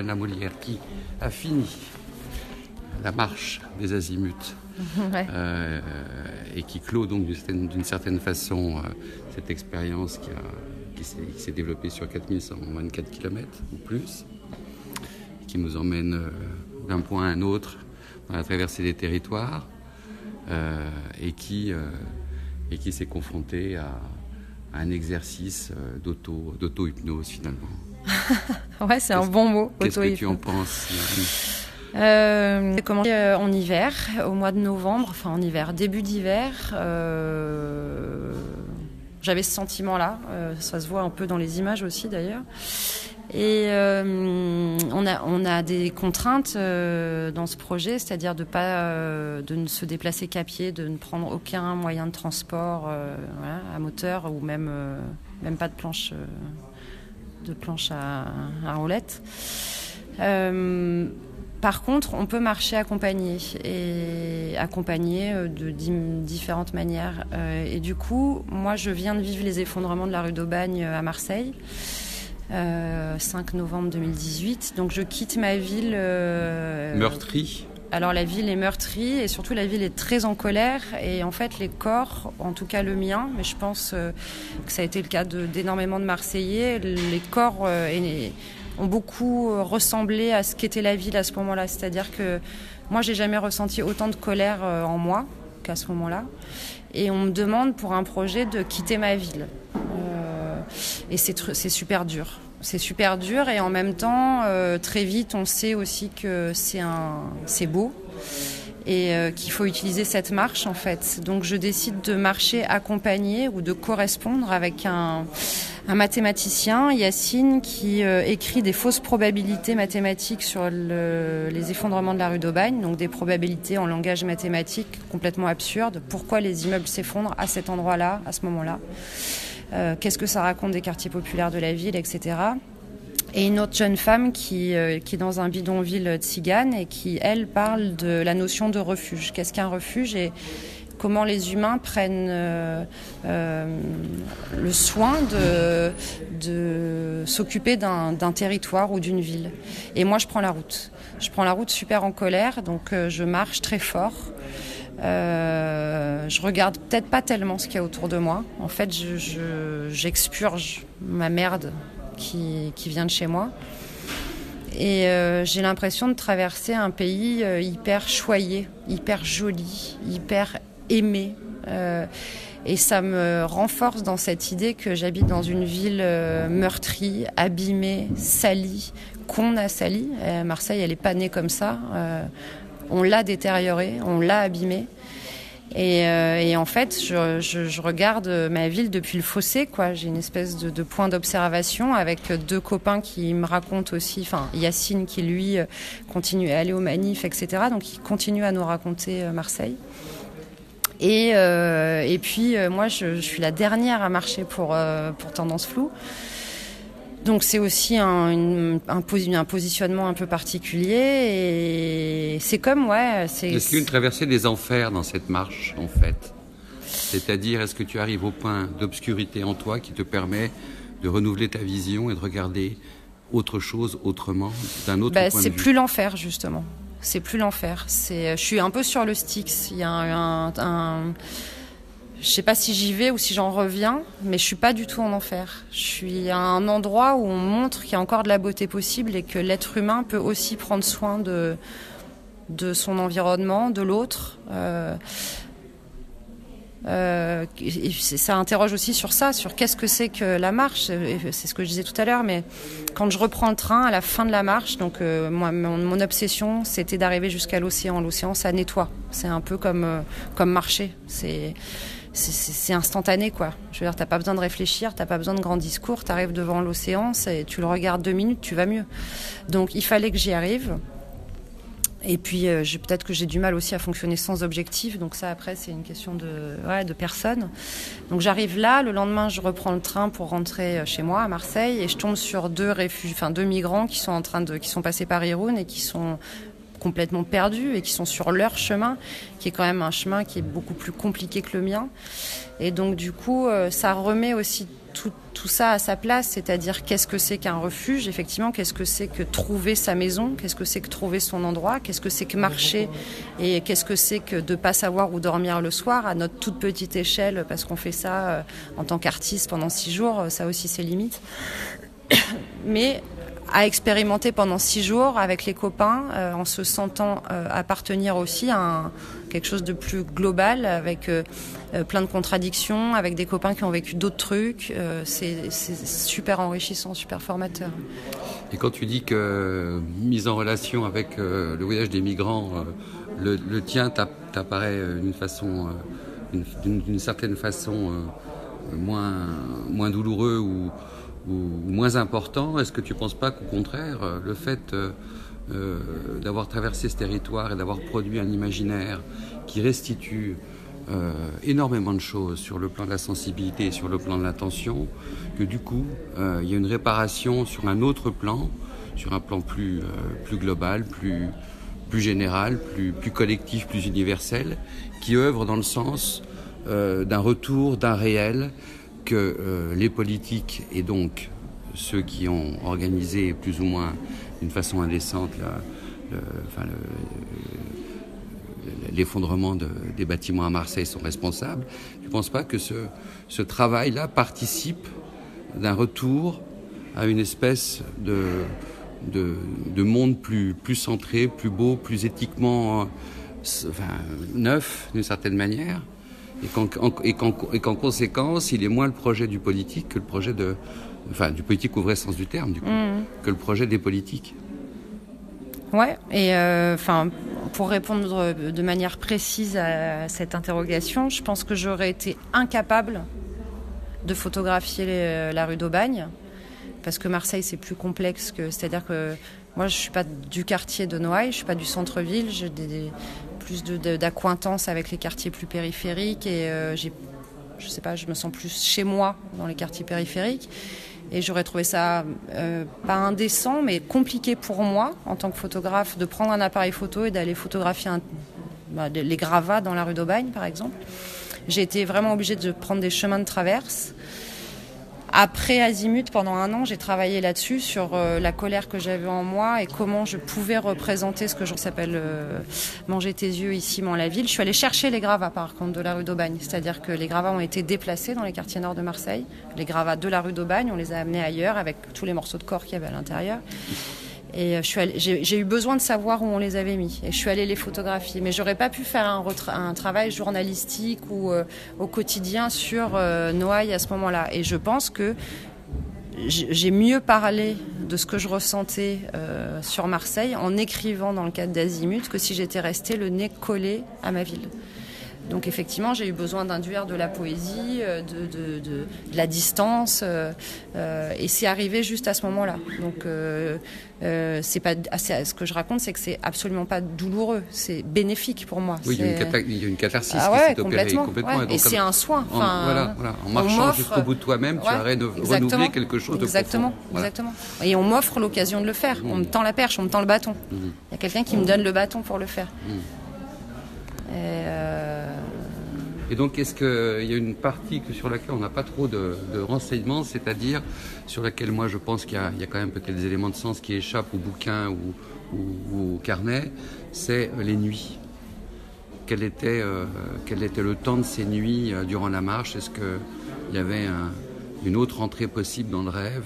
La Molière qui a fini la marche des azimuts euh, et qui clôt donc d'une certaine façon euh, cette expérience qui, s'est développée sur 4124 km ou plus, qui nous emmène euh, d'un point à un autre dans la traversée des territoires et qui, et qui s'est confronté à, un exercice d'auto-hypnose finalement. ouais, c'est un bon mot. Qu'est-ce que tu en penses euh, J'ai commencé euh, en hiver, au mois de novembre, enfin en hiver, début d'hiver. Euh, j'avais ce sentiment-là, euh, ça se voit un peu dans les images aussi d'ailleurs. Et on, a, on a des contraintes dans ce projet, c'est-à-dire de pas de ne se déplacer qu'à pied, de ne prendre aucun moyen de transport voilà, à moteur ou même même pas de planche de planche à, à roulette. Euh, par contre, on peut marcher accompagné et accompagné euh, de différentes manières. Euh, et du coup, moi, je viens de vivre les effondrements de la rue d'Aubagne à Marseille. 5 novembre 2018. Donc je quitte ma ville. Meurtrie alors la ville est meurtrie et surtout la ville est très en colère et en fait les corps, en tout cas le mien, mais je pense euh, que ça a été le cas d'énormément de, Marseillais, les corps euh, ont beaucoup euh, ressemblé à ce qu'était la ville à ce moment-là. C'est-à-dire que moi j'ai jamais ressenti autant de colère en moi qu'à ce moment-là. Et on me demande pour un projet de quitter ma ville. et c'est super dur c'est super dur et en même temps, euh, très vite, on sait aussi que c'est un, c'est beau et euh, qu'il faut utiliser cette marche en fait. Donc je décide de marcher accompagné ou de correspondre avec un, mathématicien, Yacine, qui euh, écrit des fausses probabilités mathématiques sur le, les effondrements de la rue d'Aubagne, donc des probabilités en langage mathématique complètement absurdes. Pourquoi les immeubles s'effondrent à cet endroit-là, à ce moment-là? Qu'est-ce que ça raconte des quartiers populaires de la ville, etc. Et une autre jeune femme qui, euh, qui est dans un bidonville tzigane et qui, elle, parle de la notion de refuge. Qu'est-ce qu'un refuge et comment les humains prennent euh, le soin de s'occuper d'un territoire ou d'une ville. Et moi, je prends la route. Je prends la route super en colère, donc je marche très fort. Euh, je regarde peut-être pas tellement ce qu'il y a autour de moi. En fait, j'expurge je, ma merde qui, vient de chez moi. Et euh, j'ai l'impression de traverser un pays euh, hyper choyé, hyper joli, hyper aimé. Et ça me renforce dans cette idée que j'habite dans une ville meurtrie, abîmée, salie, qu'on a salie. Marseille, elle n'est pas née comme ça on l'a détérioré, on l'a abîmé. Et, euh, en fait, je, regarde ma ville depuis le fossé, quoi. J'ai une espèce de, point d'observation avec deux copains qui me racontent aussi, enfin Yacine qui lui continue à aller aux manifs, etc. Donc il continue à nous raconter euh, Marseille. Et, euh, et puis moi, je, suis la dernière à marcher pour, pour Tendance Floue. Donc c'est aussi un, un, positionnement un peu particulier et c'est comme ouais. C'est, est-ce qu'il y a une traversée des enfers dans cette marche en fait C'est-à-dire est-ce que tu arrives au point d'obscurité en toi qui te permet de renouveler ta vision et de regarder autre chose autrement d'un autre bah, point de vue? C'est plus l'enfer justement. C'est plus l'enfer. C'est, je suis un peu sur le Styx. Il y a un, un je sais pas si j'y vais ou si j'en reviens, mais je suis pas du tout en enfer. Je suis à un endroit où on montre qu'il y a encore de la beauté possible et que l'être humain peut aussi prendre soin de, de son environnement, de l'autre. Euh, euh, ça interroge aussi sur ça, sur qu'est-ce que c'est que la marche. C'est ce que je disais tout à l'heure, mais quand je reprends le train à la fin de la marche, donc euh, moi, mon, obsession, c'était d'arriver jusqu'à l'océan. L'océan, ça nettoie. C'est un peu comme comme marcher. C'est c'est instantané quoi. Je veux dire, t'as pas besoin de réfléchir, t'as pas besoin de grands discours, t'arrives devant l'océan, tu le regardes deux minutes, tu vas mieux. Donc il fallait que j'y arrive. Et puis euh, peut-être que j'ai du mal aussi à fonctionner sans objectif, donc ça après c'est une question de ouais, de personne. Donc j'arrive là, le lendemain je reprends le train pour rentrer euh, chez moi à Marseille et je tombe sur deux enfin deux migrants qui sont en train de qui sont passés par Irun et qui sont complètement perdus et qui sont sur leur chemin, qui est quand même un chemin qui est beaucoup plus compliqué que le mien. Et donc du coup, euh, ça remet aussi tout, ça à sa place, c'est-à-dire qu'est-ce que c'est qu'un refuge, effectivement, qu'est-ce que c'est que trouver sa maison, qu'est-ce que c'est que trouver son endroit, qu'est-ce que c'est que marcher et qu'est-ce que c'est que de pas savoir où dormir le soir à notre toute petite échelle, parce qu'on fait ça euh, en tant qu'artiste pendant six jours, ça aussi c'est limite. Mais à expérimenter pendant six jours avec les copains, euh, en se sentant euh, appartenir aussi à quelque chose de plus global, avec euh, plein de contradictions, avec des copains qui ont vécu d'autres trucs. c'est super enrichissant, super formateur. Et quand tu dis que mise en relation avec le voyage des migrants, le, le, tien t'apparaît d'une façon, d'une certaine façon moins, moins douloureux ou ou, moins important Est-ce que tu ne penses pas qu'au contraire, euh, le fait euh, euh, d'avoir traversé ce territoire et d'avoir produit un imaginaire qui restitue énormément de choses sur le plan de la sensibilité et sur le plan de l'attention, que du coup, il y a une réparation sur un autre plan, sur un plan plus, global, plus, plus général, plus, plus collectif, plus universel, qui œuvre dans le sens d'un retour, d'un réel, que euh, les politiques et donc ceux qui ont organisé plus ou moins d'une façon indécente l'effondrement des bâtiments à Marseille sont responsables. Je ne pense pas que ce, travail-là participe d'un retour à une espèce de, de, monde plus, plus centré, plus beau, plus éthiquement neuf d'une certaine manière et qu'en conséquence, il est moins le projet du politique que le projet de, enfin, du politique au vrai sens du terme, du coup, mmh. que le projet des politiques. Ouais, et euh, enfin, pour répondre de manière précise à cette interrogation, je pense que j'aurais été incapable de photographier la rue d'Aubagne, parce que Marseille c'est plus complexe que, c'est-à-dire que moi je suis pas du quartier de Noailles, je suis pas du centre-ville, j'ai plus d'acquaintance avec les quartiers plus périphériques et euh, je sais pas, je me sens plus chez moi dans les quartiers périphériques. Et j'aurais trouvé ça euh, pas indécent, mais compliqué pour moi, en tant que photographe, de prendre un appareil photo et d'aller photographier bah, les gravats dans la rue d'Aubagne, par exemple. J'ai été vraiment obligée de prendre des chemins de traverse. Après Azimut, pendant un an, j'ai travaillé là-dessus, sur euh, la colère que j'avais en moi et comment je pouvais représenter ce que je s'appelle euh, manger tes yeux ici, dans la ville. Je suis allée chercher les gravats, par contre, de la rue d'Aubagne. C'est-à-dire que les gravats ont été déplacés dans les quartiers nord de Marseille. Les gravats de la rue d'Aubagne, on les a amenés ailleurs avec tous les morceaux de corps qu'il y avait à l'intérieur. Et euh, j'ai eu besoin de savoir où on les avait mis. Et je suis allée les photographier. Mais j'aurais pas pu faire un, travail journalistique ou euh, au quotidien sur euh, Noailles à ce moment-là. Et je pense que j'ai mieux parlé de ce que je ressentais sur Marseille en écrivant dans le cadre d'Azimut que si j'étais restée le nez collé à ma ville. Donc effectivement, j'ai eu besoin d'induire de la poésie, euh, de, de, la distance, euh, euh, et c'est arrivé juste à ce moment-là. Donc c'est pas ce que je raconte, c'est que c'est absolument pas douloureux, c'est bénéfique pour moi. Oui, il y, a une, catharsis ah qui s'est opérée complètement. Et, c'est un soin. En, voilà, voilà. en marchant jusqu'au bout de toi-même, tu arrêtes de renouveler quelque chose exactement, de Exactement. Et on m'offre l'occasion de le faire. On me tend la perche, on me tend le bâton. Mmh. Il y a quelqu'un qui me donne le bâton pour le faire. Mmh. Et donc, est-ce qu'il y a une partie sur laquelle on n'a pas trop de, renseignements, c'est-à-dire sur laquelle moi je pense qu'il y, a quand même des éléments de sens qui échappent au bouquin ou, au carnet, c'est les nuits. Quel était, euh, quel était le temps de ces nuits euh, durant la marche? Est-ce qu'il y avait une autre entrée possible dans le rêve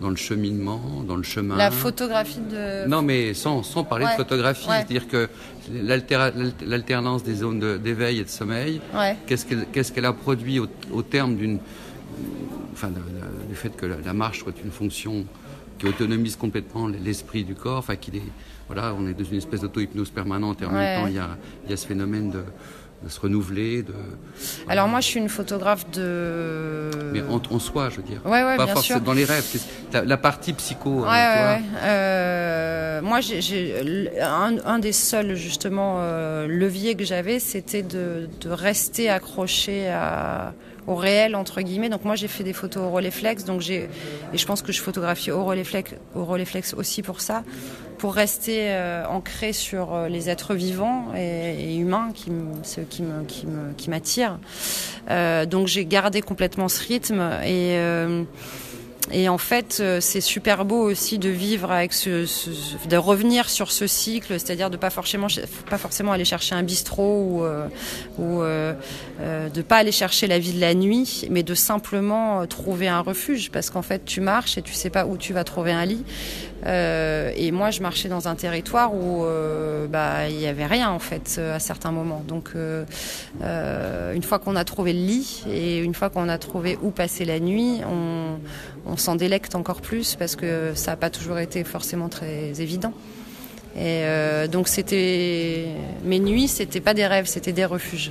dans le cheminement, dans le chemin. La photographie de... Non, mais sans, sans parler de photographie, c'est-à-dire que l'alternance des zones d'éveil et de sommeil, qu'est-ce qu'elle a produit au, terme d'une... Enfin, du fait que la, marche soit une fonction qui autonomise complètement l'esprit du corps, enfin qu'il est... Voilà, on est dans une espèce d'auto-hypnose permanente et en même temps il y a, il y a ce phénomène de de se renouveler. De... Alors moi, je suis une photographe de. Mais en, soi, je veux dire. Ouais, ouais, Pas bien forcément dans les rêves. La partie psycho. Hein, ouais, ouais, euh, moi, j'ai un, un, des seuls justement euh, leviers que j'avais, c'était de, de, rester accroché à, au réel entre guillemets. Donc moi, j'ai fait des photos au Rolleiflex, donc j'ai et je pense que je photographie au Rolleiflex, au Rolleiflex aussi pour ça pour rester ancré sur les êtres vivants et, humains, qui, ceux qui me, qui me, qui m'attirent. donc j'ai gardé complètement ce rythme et et en fait, euh, c'est super beau aussi de vivre avec ce, de revenir sur ce cycle, c'est-à-dire de pas forcément, pas forcément aller chercher un bistrot ou, euh, ou euh, euh, de pas aller chercher la vie de la nuit, mais de simplement trouver un refuge, parce qu'en fait, tu marches et tu sais pas où tu vas trouver un lit. Euh, et moi, je marchais dans un territoire où bah il y avait rien en fait à certains moments. Donc, une fois qu'on a trouvé le lit et une fois qu'on a trouvé où passer la nuit, on on s'en délecte encore plus parce que ça n'a pas toujours été forcément très évident. Et euh, donc c'était mes nuits, c'était pas des rêves, c'était des refuges.